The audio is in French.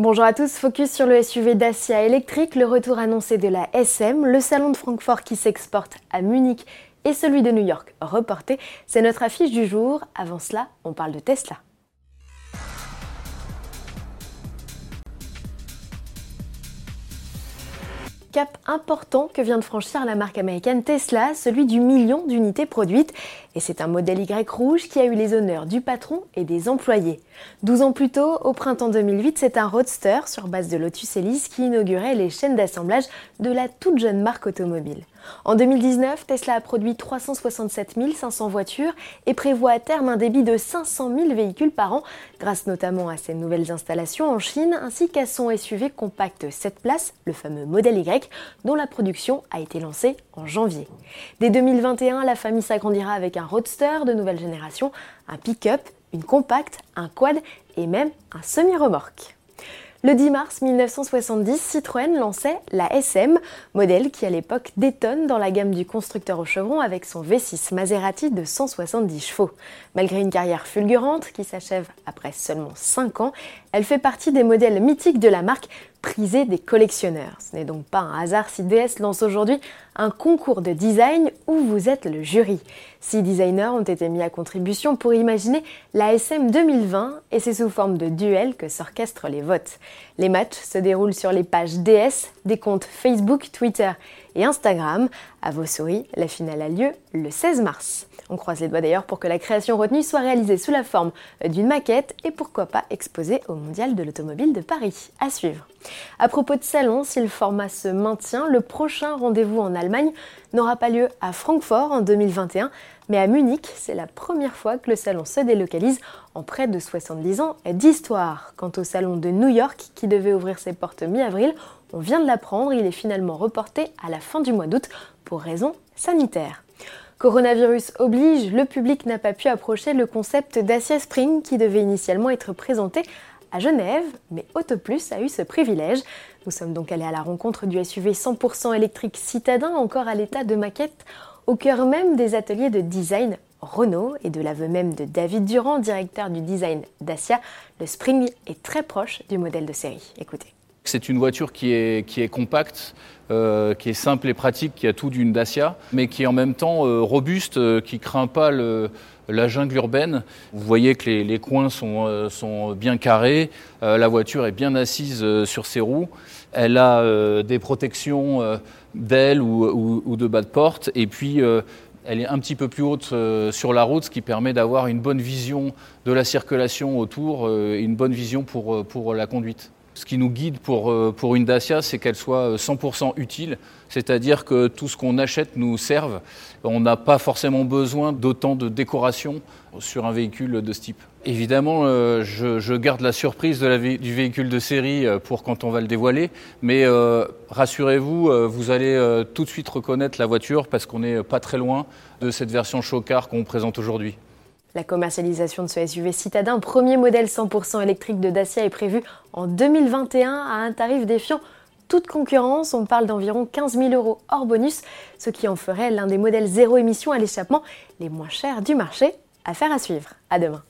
Bonjour à tous, focus sur le SUV Dacia électrique, le retour annoncé de la SM, le salon de Francfort qui s'exporte à Munich et celui de New York reporté. C'est notre affiche du jour. Avant cela, on parle de Tesla. Cap important que vient de franchir la marque américaine Tesla, celui du million d'unités produites. Et c'est un modèle Y rouge qui a eu les honneurs du patron et des employés. 12 ans plus tôt, au printemps 2008, c'est un roadster sur base de Lotus Elise qui inaugurait les chaînes d'assemblage de la toute jeune marque automobile. En 2019, Tesla a produit 367 500 voitures et prévoit à terme un débit de 500 000 véhicules par an, grâce notamment à ses nouvelles installations en Chine ainsi qu'à son SUV compact 7 places, le fameux modèle Y, dont la production a été lancée en janvier. Dès 2021, la famille s'agrandira avec un roadster de nouvelle génération, un pick-up, une compacte, un quad et même un semi-remorque. Le 10 mars 1970, Citroën lançait la SM, modèle qui à l'époque détonne dans la gamme du constructeur au chevron avec son V6 Maserati de 170 chevaux. Malgré une carrière fulgurante qui s'achève après seulement 5 ans, elle fait partie des modèles mythiques de la marque prisés des collectionneurs. Ce n'est donc pas un hasard si DS lance aujourd'hui un concours de design où vous êtes le jury. Six designers ont été mis à contribution pour imaginer la SM 2020 et c'est sous forme de duel que s'orchestrent les votes. Les matchs se déroulent sur les pages DS des comptes Facebook, Twitter et Instagram. À vos souris, la finale a lieu le 16 mars. On croise les doigts d'ailleurs pour que la création retenue soit réalisée sous la forme d'une maquette et pourquoi pas exposée au Mondial de l'Automobile de Paris. À suivre. À propos de salon, si le format se maintient, le prochain rendez-vous en Allemagne n'aura pas lieu à Francfort en 2021, mais à Munich, c'est la première fois que le salon se délocalise en près de 70 ans d'histoire. Quant au salon de New York, qui devait ouvrir ses portes mi-avril, on vient de l'apprendre, il est finalement reporté à la fin du mois d'août pour raisons sanitaires. Coronavirus oblige, le public n'a pas pu approcher le concept Dacia Spring qui devait initialement être présenté à Genève, mais Autoplus a eu ce privilège. Nous sommes donc allés à la rencontre du SUV 100% électrique citadin, encore à l'état de maquette, au cœur même des ateliers de design Renault et de l'aveu même de David Durand, directeur du design Dacia, le Spring est très proche du modèle de série. Écoutez. C'est une voiture qui est, qui est compacte, euh, qui est simple et pratique, qui a tout d'une Dacia, mais qui est en même temps euh, robuste, euh, qui craint pas le, la jungle urbaine. Vous voyez que les, coins sont, sont, bien carrés, la voiture est bien assise sur ses roues, elle a des protections d'ailes ou, ou, ou, de bas de porte, et puis elle est un petit peu plus haute sur la route, ce qui permet d'avoir une bonne vision de la circulation autour et une bonne vision pour, pour la conduite. Ce qui nous guide pour, euh, pour une Dacia, c'est qu'elle soit 100% euh, utile, c'est-à-dire que tout ce qu'on achète nous serve. On n'a pas forcément besoin d'autant de décoration sur un véhicule de ce type. Évidemment, euh, je, garde la surprise du véhicule de série pour quand on va le dévoiler, mais rassurez-vous, vous allez tout de suite reconnaître la voiture parce qu'on n'est pas très loin de cette version chocard qu'on présente aujourd'hui. La commercialisation de ce SUV citadin, premier modèle 100% électrique de Dacia, est prévue en 2021 à un tarif défiant toute concurrence. On parle d'environ 15 000 euros hors bonus, ce qui en ferait l'un des modèles zéro émission à l'échappement les moins chers du marché. Affaire à suivre. À demain.